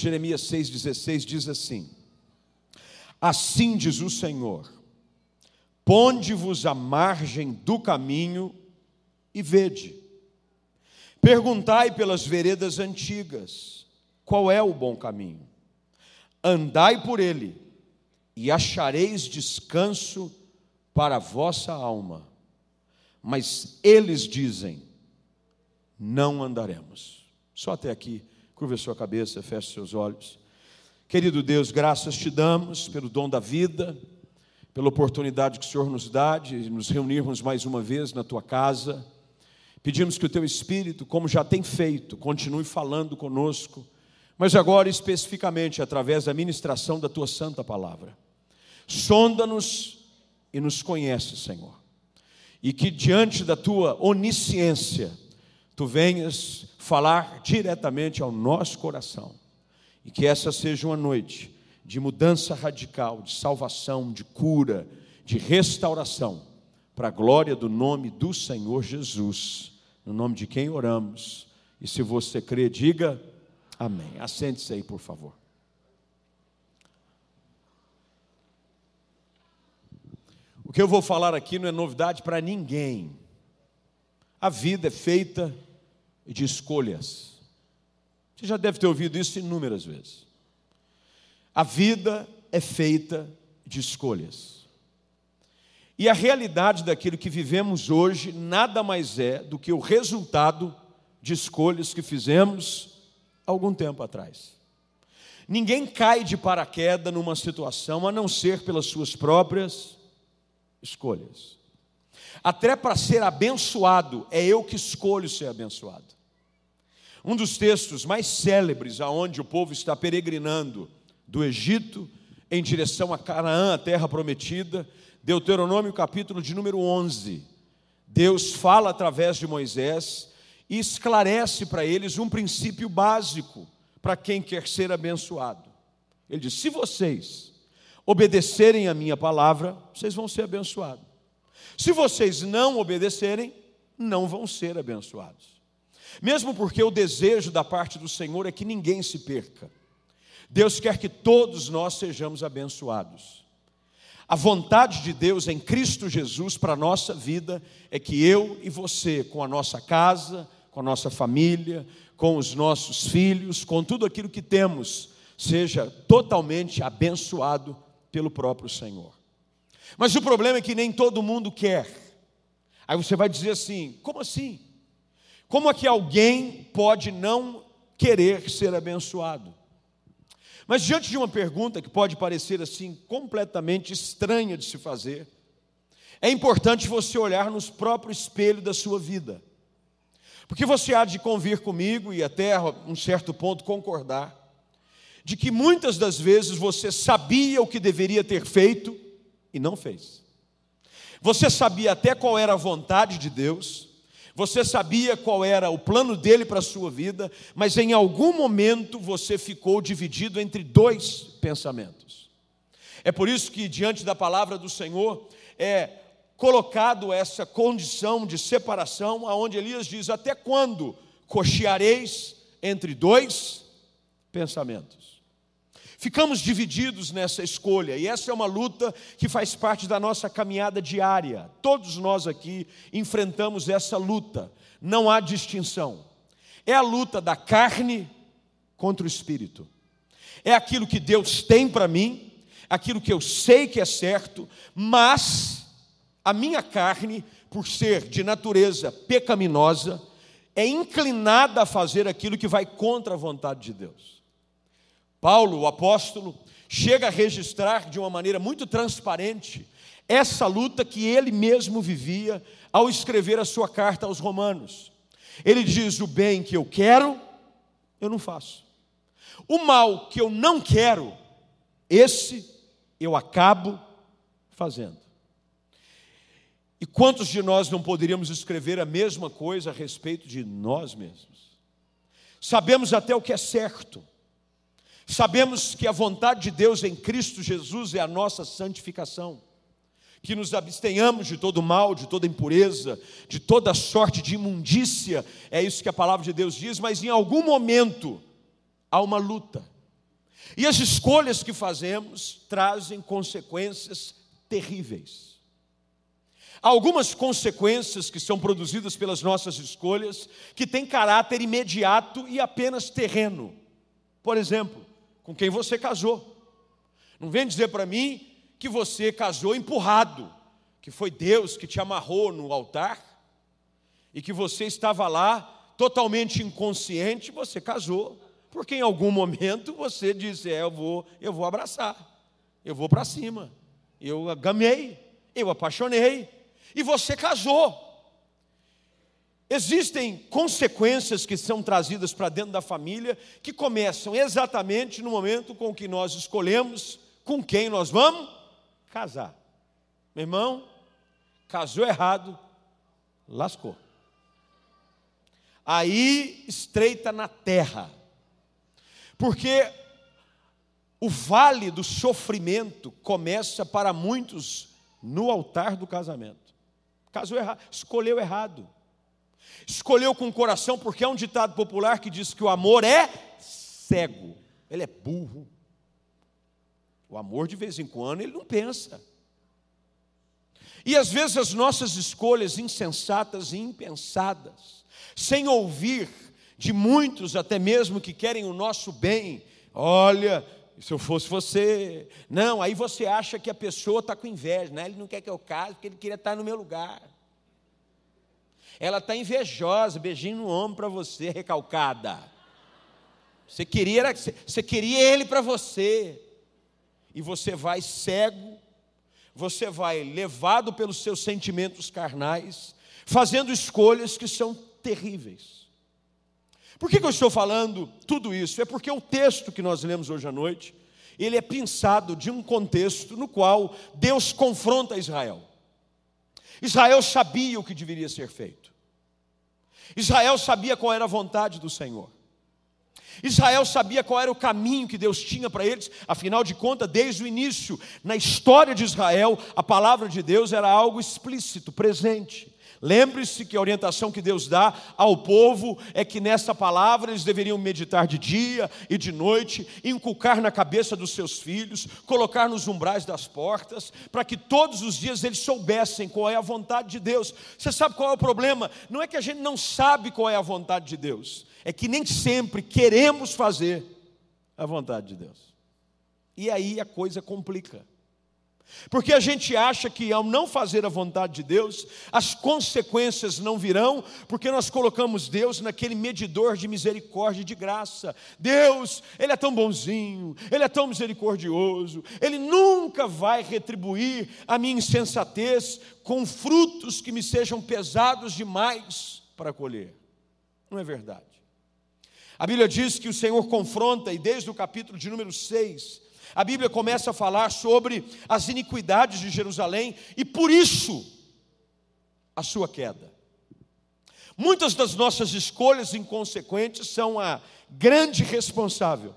Jeremias 6,16 diz assim: Assim diz o Senhor: Ponde-vos à margem do caminho e vede. Perguntai pelas veredas antigas, qual é o bom caminho? Andai por ele, e achareis descanso para a vossa alma. Mas eles dizem: não andaremos. Só até aqui, curva a sua cabeça, feche seus olhos. Querido Deus, graças te damos pelo dom da vida, pela oportunidade que o Senhor nos dá de nos reunirmos mais uma vez na tua casa. Pedimos que o teu Espírito, como já tem feito, continue falando conosco, mas agora especificamente através da ministração da tua santa palavra. Sonda-nos e nos conhece, Senhor. E que diante da tua onisciência, tu venhas falar diretamente ao nosso coração. E que essa seja uma noite de mudança radical, de salvação, de cura, de restauração, para a glória do nome do Senhor Jesus, no nome de quem oramos. E se você crê, diga amém. Assente-se aí, por favor. O que eu vou falar aqui não é novidade para ninguém. A vida é feita de escolhas. Você já deve ter ouvido isso inúmeras vezes. A vida é feita de escolhas. E a realidade daquilo que vivemos hoje nada mais é do que o resultado de escolhas que fizemos algum tempo atrás. Ninguém cai de paraquedas numa situação a não ser pelas suas próprias escolhas. Até para ser abençoado, é eu que escolho ser abençoado. Um dos textos mais célebres aonde o povo está peregrinando do Egito em direção a Canaã, a terra prometida, Deuteronômio capítulo de número 11. Deus fala através de Moisés e esclarece para eles um princípio básico para quem quer ser abençoado. Ele diz: se vocês obedecerem a minha palavra, vocês vão ser abençoados. Se vocês não obedecerem, não vão ser abençoados. Mesmo porque o desejo da parte do Senhor é que ninguém se perca. Deus quer que todos nós sejamos abençoados. A vontade de Deus em Cristo Jesus para a nossa vida é que eu e você, com a nossa casa, com a nossa família, com os nossos filhos, com tudo aquilo que temos, seja totalmente abençoado pelo próprio Senhor. Mas o problema é que nem todo mundo quer. Aí você vai dizer assim: como assim? Como é que alguém pode não querer ser abençoado? Mas diante de uma pergunta que pode parecer assim completamente estranha de se fazer, é importante você olhar no próprio espelho da sua vida. Porque você há de convir comigo e até um certo ponto concordar de que muitas das vezes você sabia o que deveria ter feito e não fez. Você sabia até qual era a vontade de Deus, você sabia qual era o plano dele para a sua vida, mas em algum momento você ficou dividido entre dois pensamentos. É por isso que, diante da palavra do Senhor, é colocado essa condição de separação, aonde Elias diz: Até quando cocheareis entre dois pensamentos? Ficamos divididos nessa escolha, e essa é uma luta que faz parte da nossa caminhada diária. Todos nós aqui enfrentamos essa luta, não há distinção. É a luta da carne contra o espírito. É aquilo que Deus tem para mim, aquilo que eu sei que é certo, mas a minha carne, por ser de natureza pecaminosa, é inclinada a fazer aquilo que vai contra a vontade de Deus. Paulo, o apóstolo, chega a registrar de uma maneira muito transparente essa luta que ele mesmo vivia ao escrever a sua carta aos Romanos. Ele diz: O bem que eu quero, eu não faço. O mal que eu não quero, esse eu acabo fazendo. E quantos de nós não poderíamos escrever a mesma coisa a respeito de nós mesmos? Sabemos até o que é certo, Sabemos que a vontade de Deus em Cristo Jesus é a nossa santificação, que nos abstenhamos de todo mal, de toda impureza, de toda sorte de imundícia, é isso que a palavra de Deus diz, mas em algum momento há uma luta, E as escolhas que fazemos trazem consequências terríveis. Há algumas consequências que são produzidas pelas nossas escolhas que têm caráter imediato e apenas terreno. Por exemplo, com quem você casou. Não vem dizer para mim que você casou empurrado, que foi Deus que te amarrou no altar e que você estava lá totalmente inconsciente, você casou, porque em algum momento você disse: é, eu vou, eu vou abraçar, eu vou para cima, eu gamei, eu apaixonei, e você casou. Existem consequências que são trazidas para dentro da família que começam exatamente no momento com que nós escolhemos com quem nós vamos casar. Meu irmão, casou errado, lascou. Aí estreita na terra, porque o vale do sofrimento começa para muitos no altar do casamento. Casou errado, escolheu errado. Escolheu com o coração, porque é um ditado popular que diz que o amor é cego, ele é burro. O amor, de vez em quando, ele não pensa. E às vezes as nossas escolhas insensatas e impensadas, sem ouvir de muitos até mesmo que querem o nosso bem, olha, se eu fosse você, não, aí você acha que a pessoa está com inveja, né? ele não quer que eu case porque ele queria estar no meu lugar. Ela está invejosa, beijinho no ombro para você, recalcada. Você queria, você queria ele para você, e você vai cego você vai levado pelos seus sentimentos carnais, fazendo escolhas que são terríveis. Por que, que eu estou falando tudo isso? É porque o texto que nós lemos hoje à noite, ele é pensado de um contexto no qual Deus confronta Israel. Israel sabia o que deveria ser feito. Israel sabia qual era a vontade do Senhor. Israel sabia qual era o caminho que Deus tinha para eles, afinal de contas, desde o início, na história de Israel, a palavra de Deus era algo explícito, presente. Lembre-se que a orientação que Deus dá ao povo é que nessa palavra eles deveriam meditar de dia e de noite, inculcar na cabeça dos seus filhos, colocar nos umbrais das portas, para que todos os dias eles soubessem qual é a vontade de Deus. Você sabe qual é o problema? Não é que a gente não sabe qual é a vontade de Deus, é que nem sempre queremos fazer a vontade de Deus. E aí a coisa complica. Porque a gente acha que ao não fazer a vontade de Deus, as consequências não virão, porque nós colocamos Deus naquele medidor de misericórdia e de graça. Deus, Ele é tão bonzinho, Ele é tão misericordioso, Ele nunca vai retribuir a minha insensatez com frutos que me sejam pesados demais para colher. Não é verdade. A Bíblia diz que o Senhor confronta, e desde o capítulo de número 6, a Bíblia começa a falar sobre as iniquidades de Jerusalém e por isso a sua queda. Muitas das nossas escolhas inconsequentes são a grande responsável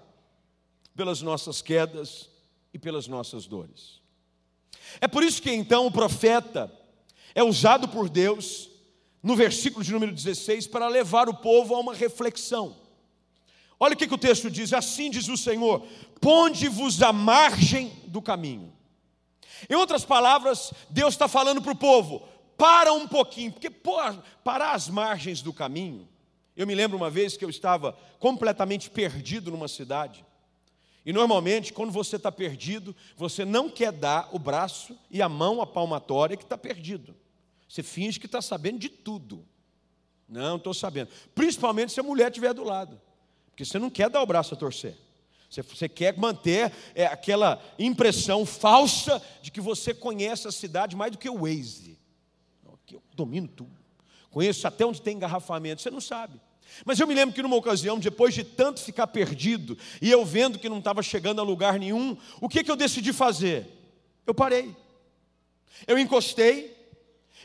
pelas nossas quedas e pelas nossas dores. É por isso que então o profeta é usado por Deus no versículo de número 16 para levar o povo a uma reflexão. Olha o que, que o texto diz: assim diz o Senhor: ponde-vos à margem do caminho. Em outras palavras, Deus está falando para o povo: para um pouquinho, porque parar às margens do caminho. Eu me lembro uma vez que eu estava completamente perdido numa cidade. E normalmente, quando você está perdido, você não quer dar o braço e a mão, a palmatória, que está perdido. Você finge que está sabendo de tudo. Não, estou sabendo. Principalmente se a mulher estiver do lado. Porque você não quer dar o braço a torcer. Você, você quer manter é, aquela impressão falsa de que você conhece a cidade mais do que o Waze. Eu domino tudo. Conheço até onde tem engarrafamento. Você não sabe. Mas eu me lembro que numa ocasião, depois de tanto ficar perdido, e eu vendo que não estava chegando a lugar nenhum, o que, que eu decidi fazer? Eu parei. Eu encostei,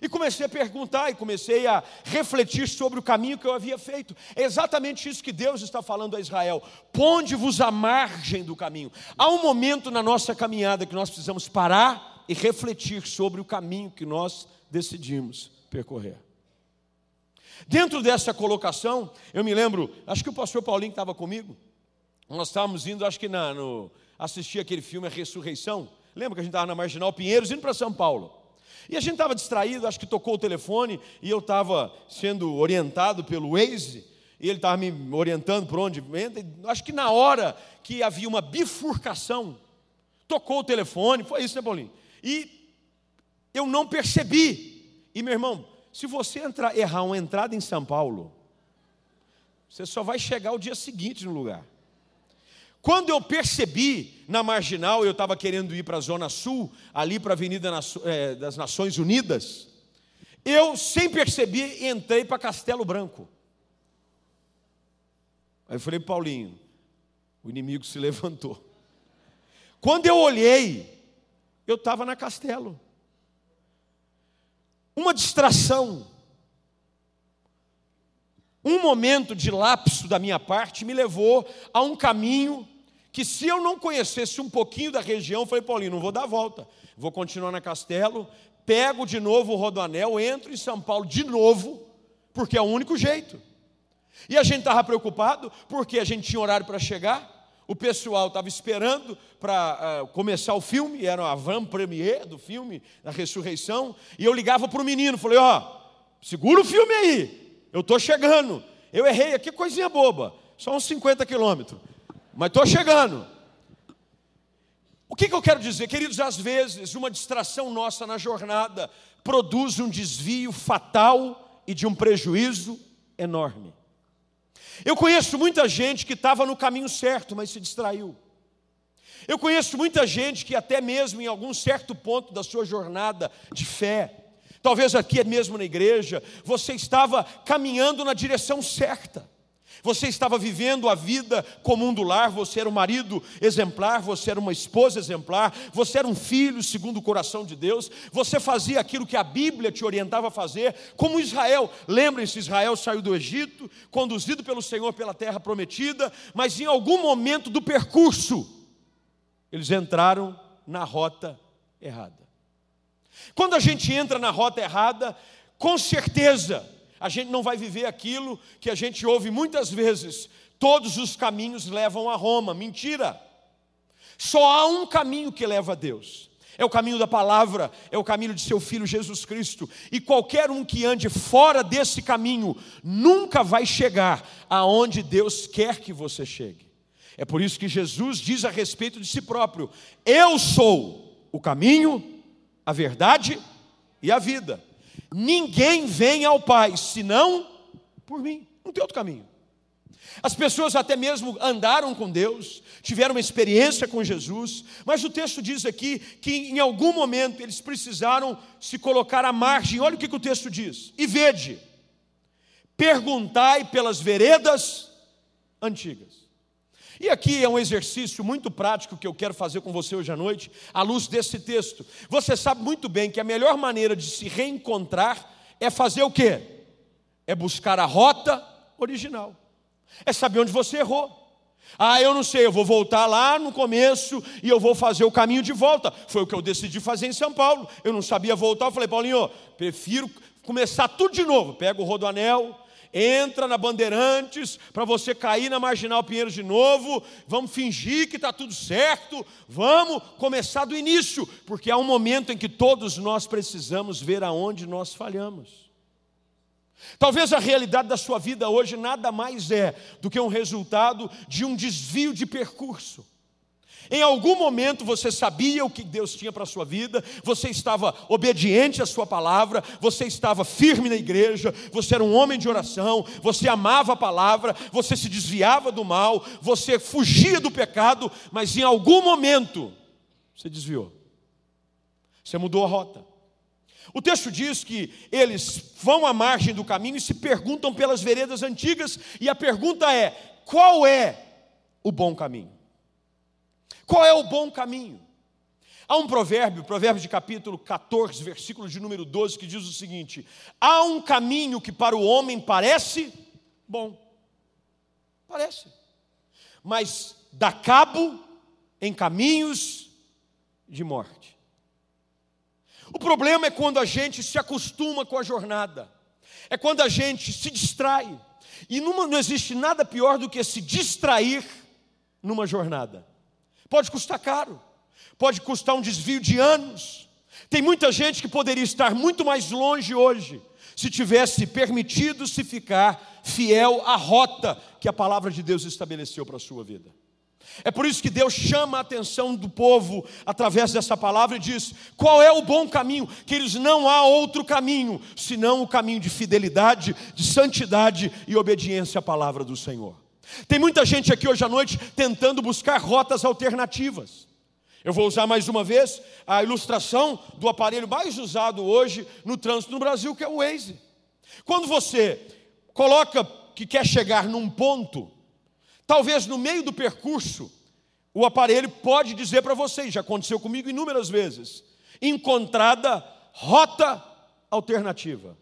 e comecei a perguntar e comecei a refletir sobre o caminho que eu havia feito. É exatamente isso que Deus está falando a Israel. Ponde-vos à margem do caminho. Há um momento na nossa caminhada que nós precisamos parar e refletir sobre o caminho que nós decidimos percorrer. Dentro dessa colocação, eu me lembro, acho que o pastor Paulinho estava comigo. nós estávamos indo, acho que na, no, assistir aquele filme A Ressurreição. Lembra que a gente estava na Marginal Pinheiros indo para São Paulo? E a gente estava distraído, acho que tocou o telefone e eu estava sendo orientado pelo Waze, e ele estava me orientando por onde entra. Acho que na hora que havia uma bifurcação, tocou o telefone, foi isso, né, Paulinho? E eu não percebi. E meu irmão, se você entrar, errar uma entrada em São Paulo, você só vai chegar o dia seguinte no lugar. Quando eu percebi na marginal, eu estava querendo ir para a Zona Sul, ali para a Avenida é, das Nações Unidas, eu, sem perceber, entrei para Castelo Branco. Aí eu falei, Paulinho, o inimigo se levantou. Quando eu olhei, eu estava na Castelo. Uma distração, um momento de lapso da minha parte me levou a um caminho que se eu não conhecesse um pouquinho da região, falei, Paulinho, não vou dar a volta, vou continuar na Castelo, pego de novo o Rodoanel, entro em São Paulo de novo, porque é o único jeito. E a gente estava preocupado, porque a gente tinha horário para chegar, o pessoal estava esperando para uh, começar o filme, era a van premiere do filme, da ressurreição, e eu ligava para o menino, falei, ó, oh, segura o filme aí, eu estou chegando. Eu errei aqui, coisinha boba, só uns 50 quilômetros mas estou chegando. O que, que eu quero dizer, queridos? Às vezes, uma distração nossa na jornada produz um desvio fatal e de um prejuízo enorme. Eu conheço muita gente que estava no caminho certo, mas se distraiu. Eu conheço muita gente que, até mesmo em algum certo ponto da sua jornada de fé, talvez aqui mesmo na igreja, você estava caminhando na direção certa. Você estava vivendo a vida comum do lar, você era um marido exemplar, você era uma esposa exemplar, você era um filho segundo o coração de Deus, você fazia aquilo que a Bíblia te orientava a fazer, como Israel. Lembrem-se, Israel saiu do Egito, conduzido pelo Senhor pela terra prometida, mas em algum momento do percurso, eles entraram na rota errada. Quando a gente entra na rota errada, com certeza, a gente não vai viver aquilo que a gente ouve muitas vezes: todos os caminhos levam a Roma. Mentira! Só há um caminho que leva a Deus. É o caminho da palavra, é o caminho de seu filho Jesus Cristo. E qualquer um que ande fora desse caminho nunca vai chegar aonde Deus quer que você chegue. É por isso que Jesus diz a respeito de si próprio: Eu sou o caminho, a verdade e a vida. Ninguém vem ao Pai senão por mim. Não tem outro caminho. As pessoas até mesmo andaram com Deus, tiveram uma experiência com Jesus, mas o texto diz aqui que em algum momento eles precisaram se colocar à margem. Olha o que, que o texto diz: e vede, perguntai pelas veredas antigas. E aqui é um exercício muito prático que eu quero fazer com você hoje à noite, à luz desse texto. Você sabe muito bem que a melhor maneira de se reencontrar é fazer o quê? É buscar a rota original. É saber onde você errou. Ah, eu não sei, eu vou voltar lá no começo e eu vou fazer o caminho de volta. Foi o que eu decidi fazer em São Paulo. Eu não sabia voltar, eu falei, Paulinho, prefiro começar tudo de novo. Pega o rodoanel, entra na Bandeirantes para você cair na Marginal Pinheiros de novo, vamos fingir que está tudo certo, vamos começar do início, porque há um momento em que todos nós precisamos ver aonde nós falhamos. Talvez a realidade da sua vida hoje nada mais é do que um resultado de um desvio de percurso. Em algum momento você sabia o que Deus tinha para a sua vida, você estava obediente à sua palavra, você estava firme na igreja, você era um homem de oração, você amava a palavra, você se desviava do mal, você fugia do pecado, mas em algum momento você desviou. Você mudou a rota. O texto diz que eles vão à margem do caminho e se perguntam pelas veredas antigas, e a pergunta é: qual é o bom caminho? Qual é o bom caminho? Há um provérbio, provérbio de capítulo 14, versículo de número 12, que diz o seguinte: Há um caminho que para o homem parece bom. Parece. Mas dá cabo em caminhos de morte. O problema é quando a gente se acostuma com a jornada, é quando a gente se distrai. E numa, não existe nada pior do que se distrair numa jornada. Pode custar caro, pode custar um desvio de anos. Tem muita gente que poderia estar muito mais longe hoje se tivesse permitido se ficar fiel à rota que a palavra de Deus estabeleceu para a sua vida. É por isso que Deus chama a atenção do povo através dessa palavra e diz: qual é o bom caminho? Que eles não há outro caminho senão o caminho de fidelidade, de santidade e obediência à palavra do Senhor. Tem muita gente aqui hoje à noite tentando buscar rotas alternativas. Eu vou usar mais uma vez a ilustração do aparelho mais usado hoje no trânsito no Brasil, que é o Waze. Quando você coloca que quer chegar num ponto, talvez no meio do percurso, o aparelho pode dizer para você, já aconteceu comigo inúmeras vezes, encontrada rota alternativa.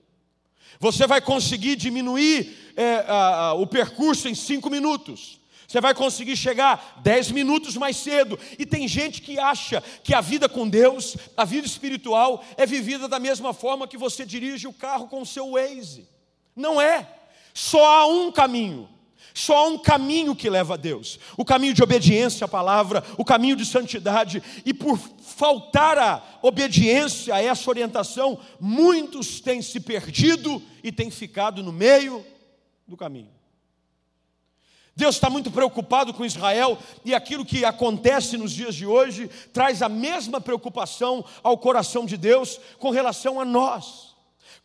Você vai conseguir diminuir é, a, a, o percurso em cinco minutos. Você vai conseguir chegar dez minutos mais cedo. E tem gente que acha que a vida com Deus, a vida espiritual, é vivida da mesma forma que você dirige o carro com o seu Waze. Não é. Só há um caminho. Só há um caminho que leva a Deus: o caminho de obediência à palavra, o caminho de santidade, e por faltar a obediência a essa orientação, muitos têm se perdido e têm ficado no meio do caminho. Deus está muito preocupado com Israel e aquilo que acontece nos dias de hoje traz a mesma preocupação ao coração de Deus com relação a nós.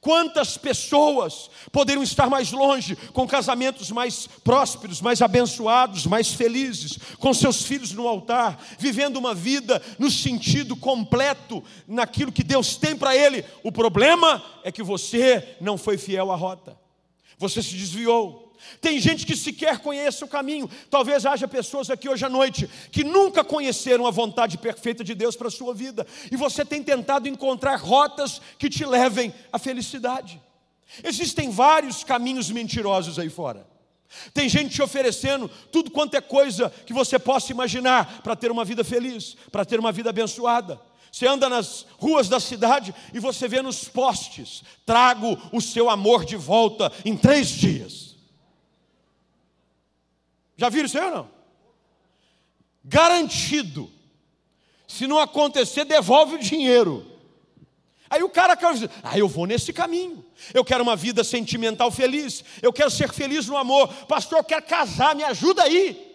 Quantas pessoas poderiam estar mais longe, com casamentos mais prósperos, mais abençoados, mais felizes, com seus filhos no altar, vivendo uma vida no sentido completo, naquilo que Deus tem para ele. O problema é que você não foi fiel à rota, você se desviou. Tem gente que sequer conhece o caminho. Talvez haja pessoas aqui hoje à noite que nunca conheceram a vontade perfeita de Deus para a sua vida. E você tem tentado encontrar rotas que te levem à felicidade. Existem vários caminhos mentirosos aí fora. Tem gente te oferecendo tudo quanto é coisa que você possa imaginar para ter uma vida feliz, para ter uma vida abençoada. Você anda nas ruas da cidade e você vê nos postes: trago o seu amor de volta em três dias. Já viram isso aí ou não? Garantido. Se não acontecer, devolve o dinheiro. Aí o cara quer dizer, ah, eu vou nesse caminho. Eu quero uma vida sentimental feliz. Eu quero ser feliz no amor. Pastor, eu quero casar, me ajuda aí.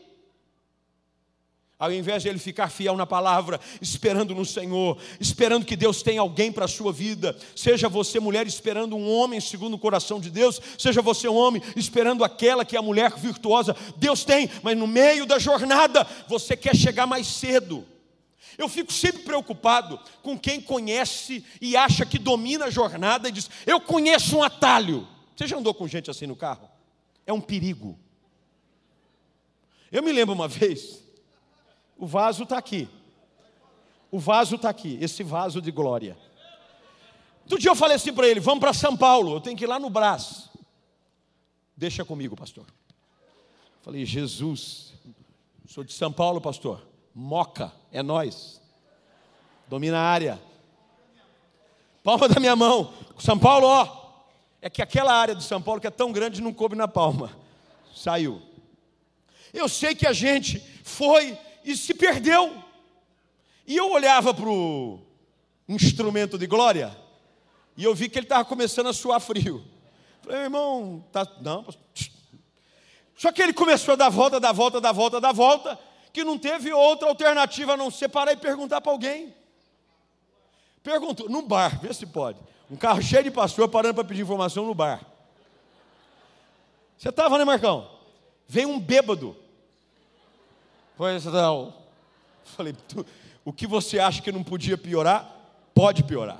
Ao invés de ele ficar fiel na palavra, esperando no Senhor, esperando que Deus tenha alguém para a sua vida, seja você mulher esperando um homem segundo o coração de Deus, seja você um homem esperando aquela que é a mulher virtuosa, Deus tem, mas no meio da jornada você quer chegar mais cedo. Eu fico sempre preocupado com quem conhece e acha que domina a jornada e diz: Eu conheço um atalho. Você já andou com gente assim no carro? É um perigo. Eu me lembro uma vez, o vaso está aqui. O vaso está aqui, esse vaso de glória. Outro dia eu falei assim para ele: vamos para São Paulo, eu tenho que ir lá no Brás. Deixa comigo, pastor. Falei, Jesus, sou de São Paulo, pastor. Moca, é nós. Domina a área. Palma da minha mão. São Paulo, ó. É que aquela área de São Paulo que é tão grande não coube na palma. Saiu. Eu sei que a gente foi e se perdeu. E eu olhava para o instrumento de glória e eu vi que ele estava começando a suar frio. Falei, irmão, tá, não. Só que ele começou a dar volta, dar volta, dar volta, dar volta, que não teve outra alternativa a não ser parar e perguntar para alguém. Perguntou, no bar, vê se pode. Um carro cheio de pastor parando para pedir informação no bar. Você estava, né, Marcão? Vem um bêbado Pois não. Falei, o que você acha que não podia piorar, pode piorar.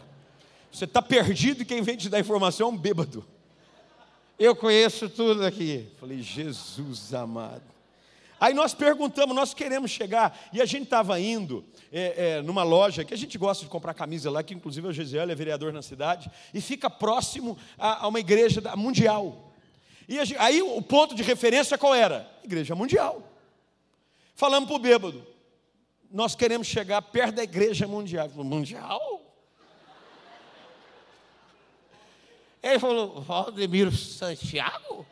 Você está perdido e quem vem te dar informação é um bêbado. Eu conheço tudo aqui. Falei, Jesus amado. Aí nós perguntamos, nós queremos chegar. E a gente estava indo é, é, numa loja que a gente gosta de comprar camisa lá, que inclusive o Gesiel é vereador na cidade, e fica próximo a, a uma igreja mundial. E aí o ponto de referência qual era? Igreja mundial. Falamos para o bêbado. Nós queremos chegar perto da igreja mundial. Falei, mundial? Ele falou, Valdemiro Santiago?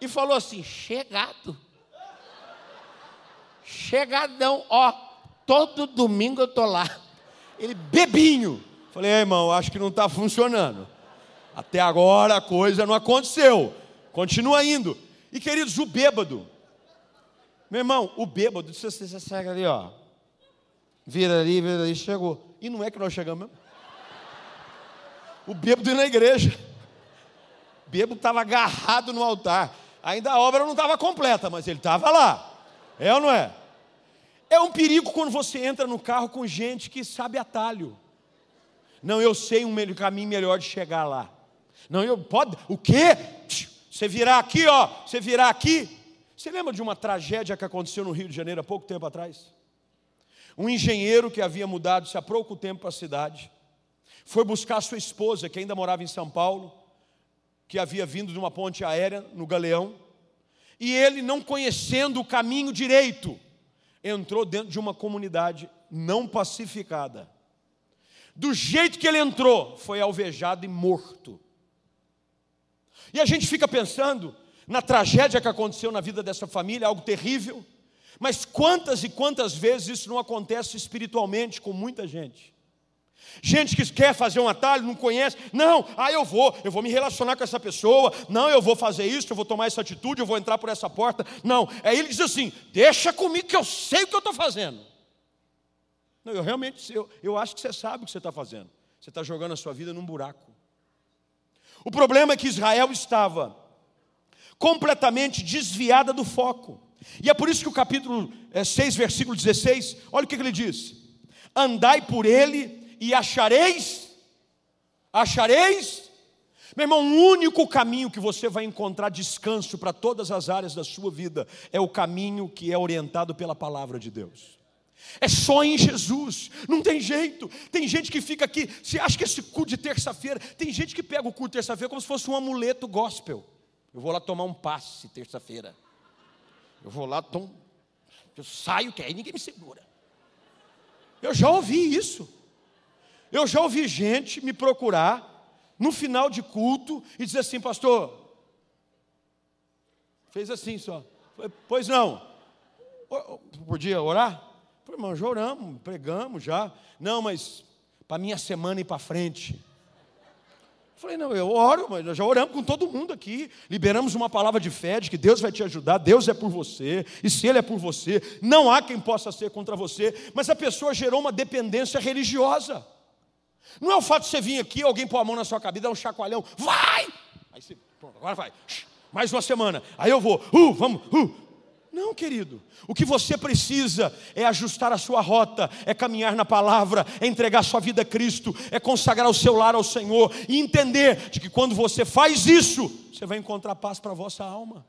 E falou assim, chegado. chegadão, ó. Todo domingo eu tô lá. Ele bebinho. Falei, irmão, acho que não está funcionando. Até agora a coisa não aconteceu. Continua indo. E queridos, o bêbado. Meu irmão, o bêbado, se você segue ali, ó. Vira ali, vira ali, chegou. E não é que nós chegamos mesmo. O bêbado ia na igreja. O bêbado estava agarrado no altar. Ainda a obra não estava completa, mas ele estava lá. É ou não é? É um perigo quando você entra no carro com gente que sabe atalho. Não, eu sei um caminho melhor de chegar lá. Não, eu pode. O quê? Você virar aqui, ó. Você virar aqui. Você lembra de uma tragédia que aconteceu no Rio de Janeiro há pouco tempo atrás? Um engenheiro que havia mudado-se há pouco tempo para a cidade foi buscar sua esposa, que ainda morava em São Paulo, que havia vindo de uma ponte aérea no Galeão, e ele, não conhecendo o caminho direito, entrou dentro de uma comunidade não pacificada. Do jeito que ele entrou, foi alvejado e morto. E a gente fica pensando na tragédia que aconteceu na vida dessa família, algo terrível. Mas quantas e quantas vezes isso não acontece espiritualmente com muita gente? Gente que quer fazer um atalho, não conhece, não, ah, eu vou, eu vou me relacionar com essa pessoa, não, eu vou fazer isso, eu vou tomar essa atitude, eu vou entrar por essa porta. Não, aí ele diz assim: deixa comigo que eu sei o que eu estou fazendo. Não, eu realmente, eu, eu acho que você sabe o que você está fazendo. Você está jogando a sua vida num buraco. O problema é que Israel estava completamente desviada do foco. E é por isso que o capítulo 6, é, versículo 16, olha o que ele diz: Andai por ele e achareis, achareis, meu irmão, o único caminho que você vai encontrar descanso para todas as áreas da sua vida é o caminho que é orientado pela palavra de Deus. É só em Jesus, não tem jeito. Tem gente que fica aqui, você acha que esse culto de terça-feira, tem gente que pega o culto de terça-feira como se fosse um amuleto gospel. Eu vou lá tomar um passe terça-feira. Eu vou lá, tom, eu saio, que aí ninguém me segura. Eu já ouvi isso. Eu já ouvi gente me procurar no final de culto e dizer assim, pastor, fez assim só. Pois não. Podia orar? Falei, irmão, já oramos, pregamos já. Não, mas para minha semana ir para frente. Falei, não, eu oro, mas nós já oramos com todo mundo aqui. Liberamos uma palavra de fé de que Deus vai te ajudar, Deus é por você, e se Ele é por você, não há quem possa ser contra você. Mas a pessoa gerou uma dependência religiosa. Não é o fato de você vir aqui, alguém pôr a mão na sua cabeça, dar um chacoalhão, vai! Aí você, pronto, agora vai. Mais uma semana. Aí eu vou, uh, vamos, uh. Não, querido. O que você precisa é ajustar a sua rota, é caminhar na palavra, é entregar sua vida a Cristo, é consagrar o seu lar ao Senhor e entender de que quando você faz isso, você vai encontrar paz para a vossa alma.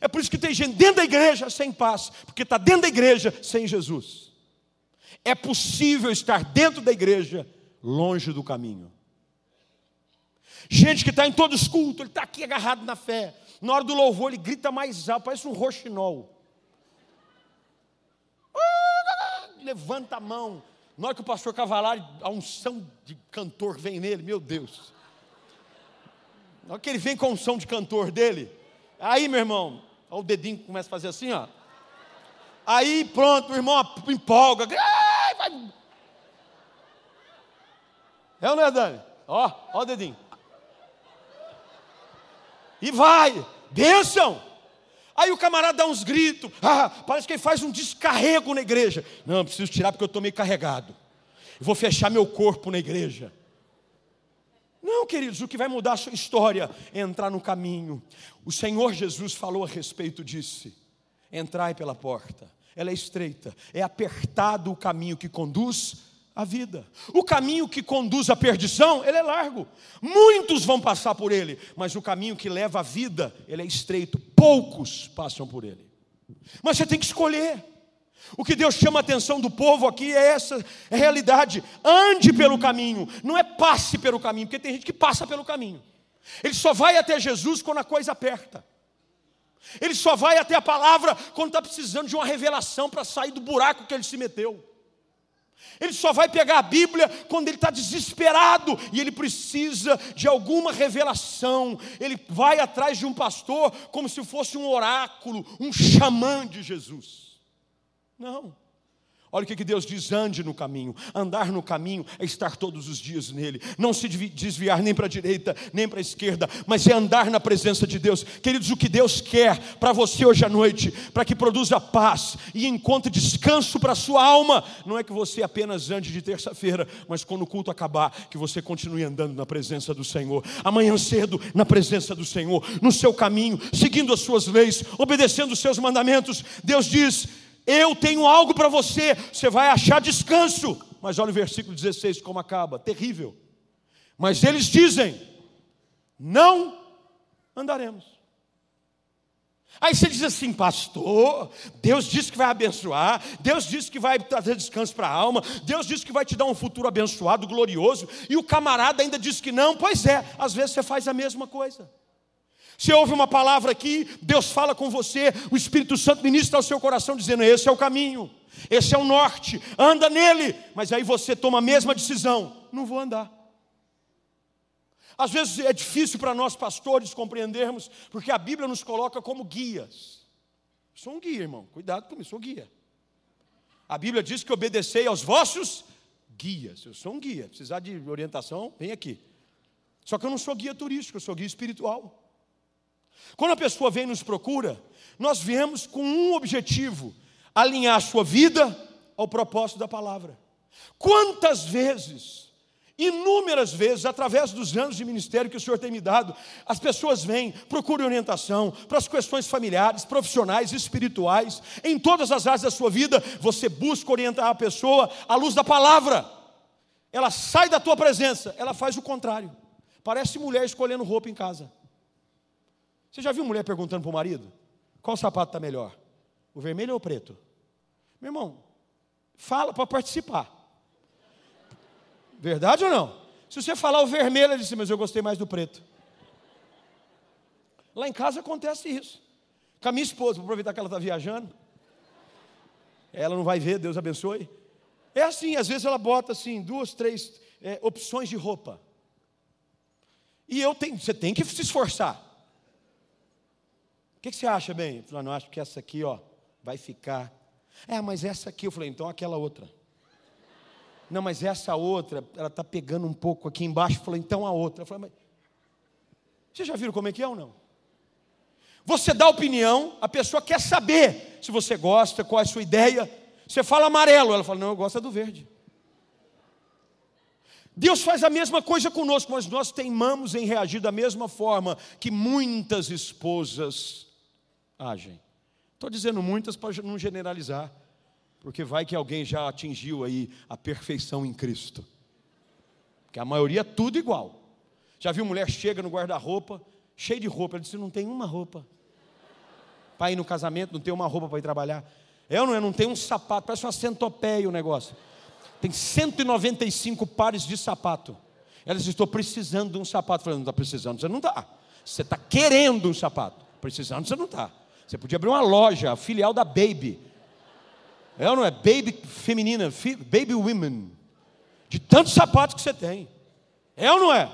É por isso que tem gente dentro da igreja sem paz, porque está dentro da igreja sem Jesus. É possível estar dentro da igreja longe do caminho. Gente que está em todos os cultos, ele está aqui agarrado na fé, na hora do louvor, ele grita mais alto, parece um roxinol. Levanta a mão. Na hora que o pastor Cavalari, a unção de cantor vem nele, meu Deus. Na hora que ele vem com a unção de cantor dele, aí, meu irmão, olha o dedinho começa a fazer assim, ó. Aí, pronto, o irmão empolga. É ou não é, Dani? Ó, ó o dedinho. E vai, bênção. Aí o camarada dá uns gritos, ah, parece que ele faz um descarrego na igreja. Não, preciso tirar porque eu estou meio carregado. Vou fechar meu corpo na igreja. Não, queridos, o que vai mudar a sua história é entrar no caminho. O Senhor Jesus falou a respeito disso. Entrai pela porta, ela é estreita, é apertado o caminho que conduz a vida. O caminho que conduz à perdição, ele é largo. Muitos vão passar por ele, mas o caminho que leva à vida, ele é estreito. Poucos passam por ele. Mas você tem que escolher. O que Deus chama a atenção do povo aqui é essa realidade. Ande pelo caminho, não é passe pelo caminho, porque tem gente que passa pelo caminho. Ele só vai até Jesus quando a coisa aperta. Ele só vai até a palavra quando está precisando de uma revelação para sair do buraco que ele se meteu. Ele só vai pegar a Bíblia quando ele está desesperado e ele precisa de alguma revelação. Ele vai atrás de um pastor como se fosse um oráculo, um xamã de Jesus. Não. Olha o que Deus diz: ande no caminho. Andar no caminho é estar todos os dias nele. Não se desviar nem para a direita, nem para a esquerda, mas é andar na presença de Deus. Queridos, o que Deus quer para você hoje à noite, para que produza paz e encontre descanso para a sua alma, não é que você apenas ande de terça-feira, mas quando o culto acabar, que você continue andando na presença do Senhor. Amanhã cedo, na presença do Senhor, no seu caminho, seguindo as suas leis, obedecendo os seus mandamentos. Deus diz eu tenho algo para você, você vai achar descanso. Mas olha o versículo 16 como acaba, terrível. Mas eles dizem: Não andaremos. Aí você diz assim, pastor, Deus disse que vai abençoar, Deus disse que vai trazer descanso para a alma, Deus disse que vai te dar um futuro abençoado, glorioso, e o camarada ainda diz que não. Pois é, às vezes você faz a mesma coisa. Você ouve uma palavra aqui, Deus fala com você, o Espírito Santo ministra ao seu coração, dizendo: Esse é o caminho, esse é o norte, anda nele. Mas aí você toma a mesma decisão: Não vou andar. Às vezes é difícil para nós pastores compreendermos, porque a Bíblia nos coloca como guias. Eu sou um guia, irmão, cuidado comigo, sou guia. A Bíblia diz que obedecei aos vossos guias. Eu sou um guia, precisar de orientação, vem aqui. Só que eu não sou guia turístico, eu sou guia espiritual. Quando a pessoa vem e nos procura, nós viemos com um objetivo: alinhar a sua vida ao propósito da palavra. Quantas vezes, inúmeras vezes, através dos anos de ministério que o Senhor tem me dado, as pessoas vêm, procuram orientação para as questões familiares, profissionais, espirituais, em todas as áreas da sua vida, você busca orientar a pessoa à luz da palavra. Ela sai da tua presença, ela faz o contrário. Parece mulher escolhendo roupa em casa. Você já viu mulher perguntando para o marido? Qual sapato está melhor? O vermelho ou o preto? Meu irmão, fala para participar. Verdade ou não? Se você falar o vermelho, ele disse, mas eu gostei mais do preto. Lá em casa acontece isso. Com a minha esposa, vou aproveitar que ela está viajando. Ela não vai ver, Deus abençoe. É assim, às vezes ela bota assim, duas, três é, opções de roupa. E eu tenho, você tem que se esforçar que, que você acha, bem? Eu falei, não, acho que essa aqui, ó, vai ficar. É, mas essa aqui, eu falei, então aquela outra. Não, mas essa outra, ela está pegando um pouco aqui embaixo. Eu falei, então a outra. Eu falei, mas. Vocês já viram como é que é ou não? Você dá opinião, a pessoa quer saber se você gosta, qual é a sua ideia. Você fala amarelo, ela fala, não, eu gosto do verde. Deus faz a mesma coisa conosco, mas nós teimamos em reagir da mesma forma que muitas esposas agem. Estou dizendo muitas para não generalizar, porque vai que alguém já atingiu aí a perfeição em Cristo. Que a maioria é tudo igual. Já viu mulher chega no guarda-roupa, cheia de roupa, ela disse: não tem uma roupa. Para ir no casamento, não tem uma roupa para ir trabalhar. É ou não é? Não tem um sapato, parece uma centopeia o negócio. Tem 195 pares de sapato. Ela disse: Estou precisando de um sapato. Eu falei: Não está precisando, você não está. Você está querendo um sapato. Precisando, você não está. Você podia abrir uma loja, a filial da Baby. É ou não é? Baby feminina, Baby Women. De tantos sapatos que você tem. É ou não é?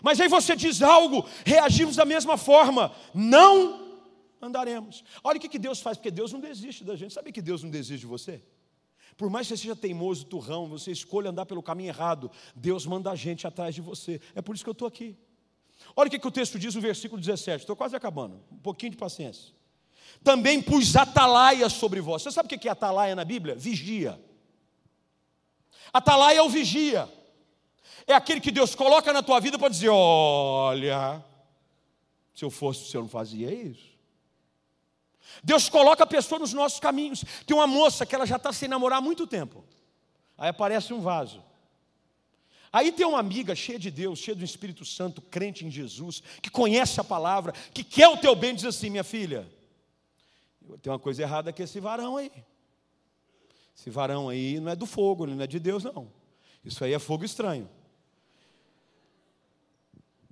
Mas aí você diz algo, reagimos da mesma forma. Não andaremos. Olha o que Deus faz, porque Deus não desiste da gente. Sabe que Deus não desiste de você? Por mais que você seja teimoso, turrão, você escolha andar pelo caminho errado, Deus manda a gente atrás de você. É por isso que eu estou aqui. Olha o que, que o texto diz no versículo 17. Estou quase acabando. Um pouquinho de paciência também pus atalaia sobre vós. Você sabe o que é atalaia na Bíblia? Vigia. Atalaia é o vigia. É aquele que Deus coloca na tua vida para dizer: olha, se eu fosse, o senhor não fazia isso. Deus coloca a pessoa nos nossos caminhos. Tem uma moça que ela já está sem namorar há muito tempo. Aí aparece um vaso. Aí tem uma amiga cheia de Deus, cheia do Espírito Santo, crente em Jesus, que conhece a palavra, que quer o teu bem, diz assim: minha filha, tem uma coisa errada com esse varão aí. Esse varão aí não é do fogo, não é de Deus, não. Isso aí é fogo estranho.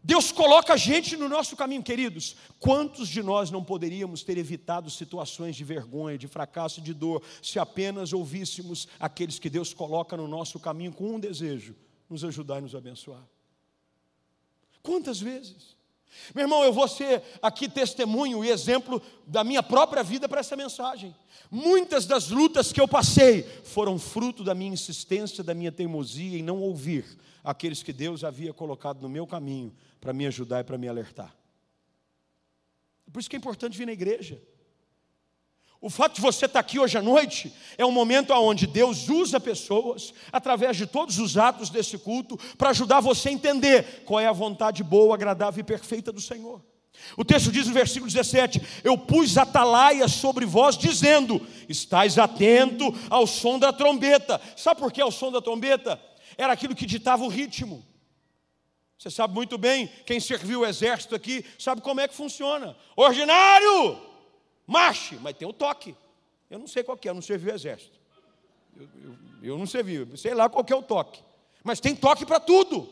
Deus coloca a gente no nosso caminho, queridos. Quantos de nós não poderíamos ter evitado situações de vergonha, de fracasso, de dor, se apenas ouvíssemos aqueles que Deus coloca no nosso caminho com um desejo: nos ajudar e nos abençoar? Quantas vezes? Meu irmão, eu vou ser aqui testemunho e exemplo da minha própria vida para essa mensagem. Muitas das lutas que eu passei foram fruto da minha insistência, da minha teimosia em não ouvir aqueles que Deus havia colocado no meu caminho para me ajudar e para me alertar. Por isso que é importante vir na igreja. O fato de você estar aqui hoje à noite é um momento onde Deus usa pessoas, através de todos os atos desse culto, para ajudar você a entender qual é a vontade boa, agradável e perfeita do Senhor. O texto diz no versículo 17: Eu pus atalaia sobre vós, dizendo: Estais atento ao som da trombeta. Sabe por que o som da trombeta? Era aquilo que ditava o ritmo. Você sabe muito bem, quem serviu o exército aqui, sabe como é que funciona. Ordinário! Marche, mas tem o toque. Eu não sei qual é, eu não servi o exército. Eu, eu, eu não servi, sei lá qual é o toque. Mas tem toque para tudo.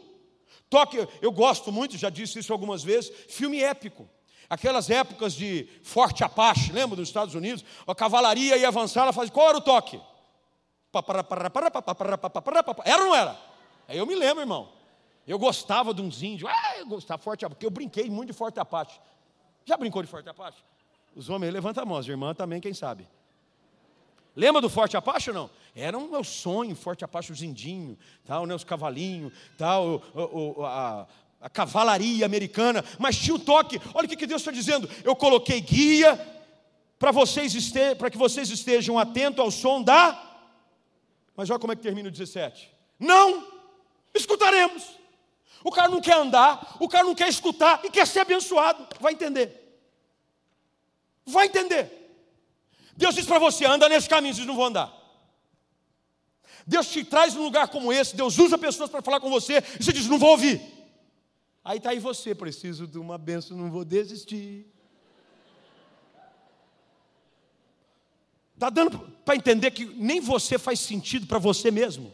Toque, eu gosto muito, já disse isso algumas vezes, filme épico. Aquelas épocas de Forte Apache, lembra dos Estados Unidos? A cavalaria ia avançar, ela fazia, qual era o toque? Era ou não era? Aí eu me lembro, irmão. Eu gostava de uns índios, ah, eu gostava Forte Apache, porque eu brinquei muito de Forte Apache. Já brincou de Forte Apache? Os homens levantam a mão, as irmãs também, quem sabe. Lembra do Forte Apache ou não? Era um meu sonho, Forte Apache, os indinhos, tal, né, os cavalinhos, tal, o, o, a, a, cavalaria americana, mas tinha o toque. Olha o que Deus está dizendo. Eu coloquei guia para vocês para que vocês estejam atentos ao som da. Mas olha como é que termina o 17. Não escutaremos. O cara não quer andar, o cara não quer escutar e quer ser abençoado. Vai entender. Vai entender. Deus diz para você: anda nesse caminho, vocês não vão andar. Deus te traz num lugar como esse, Deus usa pessoas para falar com você, e você diz: não vou ouvir. Aí está aí você, preciso de uma benção, não vou desistir. Está dando para entender que nem você faz sentido para você mesmo.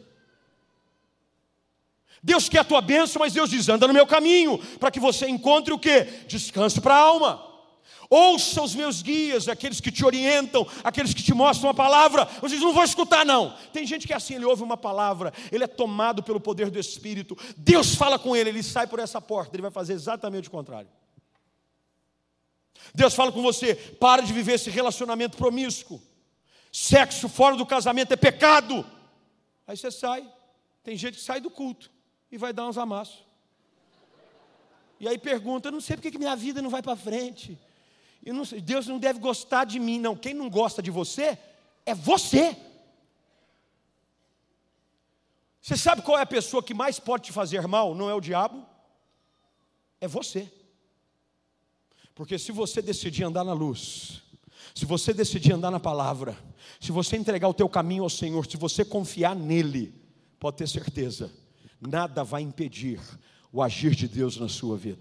Deus quer a tua bênção, mas Deus diz: anda no meu caminho, para que você encontre o que? Descanso para a alma. Ouça os meus guias, aqueles que te orientam, aqueles que te mostram a palavra. Vocês não vão escutar, não. Tem gente que é assim, ele ouve uma palavra, ele é tomado pelo poder do Espírito. Deus fala com ele, ele sai por essa porta, ele vai fazer exatamente o contrário. Deus fala com você, para de viver esse relacionamento promíscuo. Sexo fora do casamento é pecado. Aí você sai. Tem gente que sai do culto e vai dar uns amassos. E aí pergunta: não sei porque que minha vida não vai para frente. Não, Deus não deve gostar de mim, não. Quem não gosta de você é você. Você sabe qual é a pessoa que mais pode te fazer mal? Não é o diabo, é você. Porque se você decidir andar na luz, se você decidir andar na palavra, se você entregar o teu caminho ao Senhor, se você confiar nele, pode ter certeza, nada vai impedir o agir de Deus na sua vida.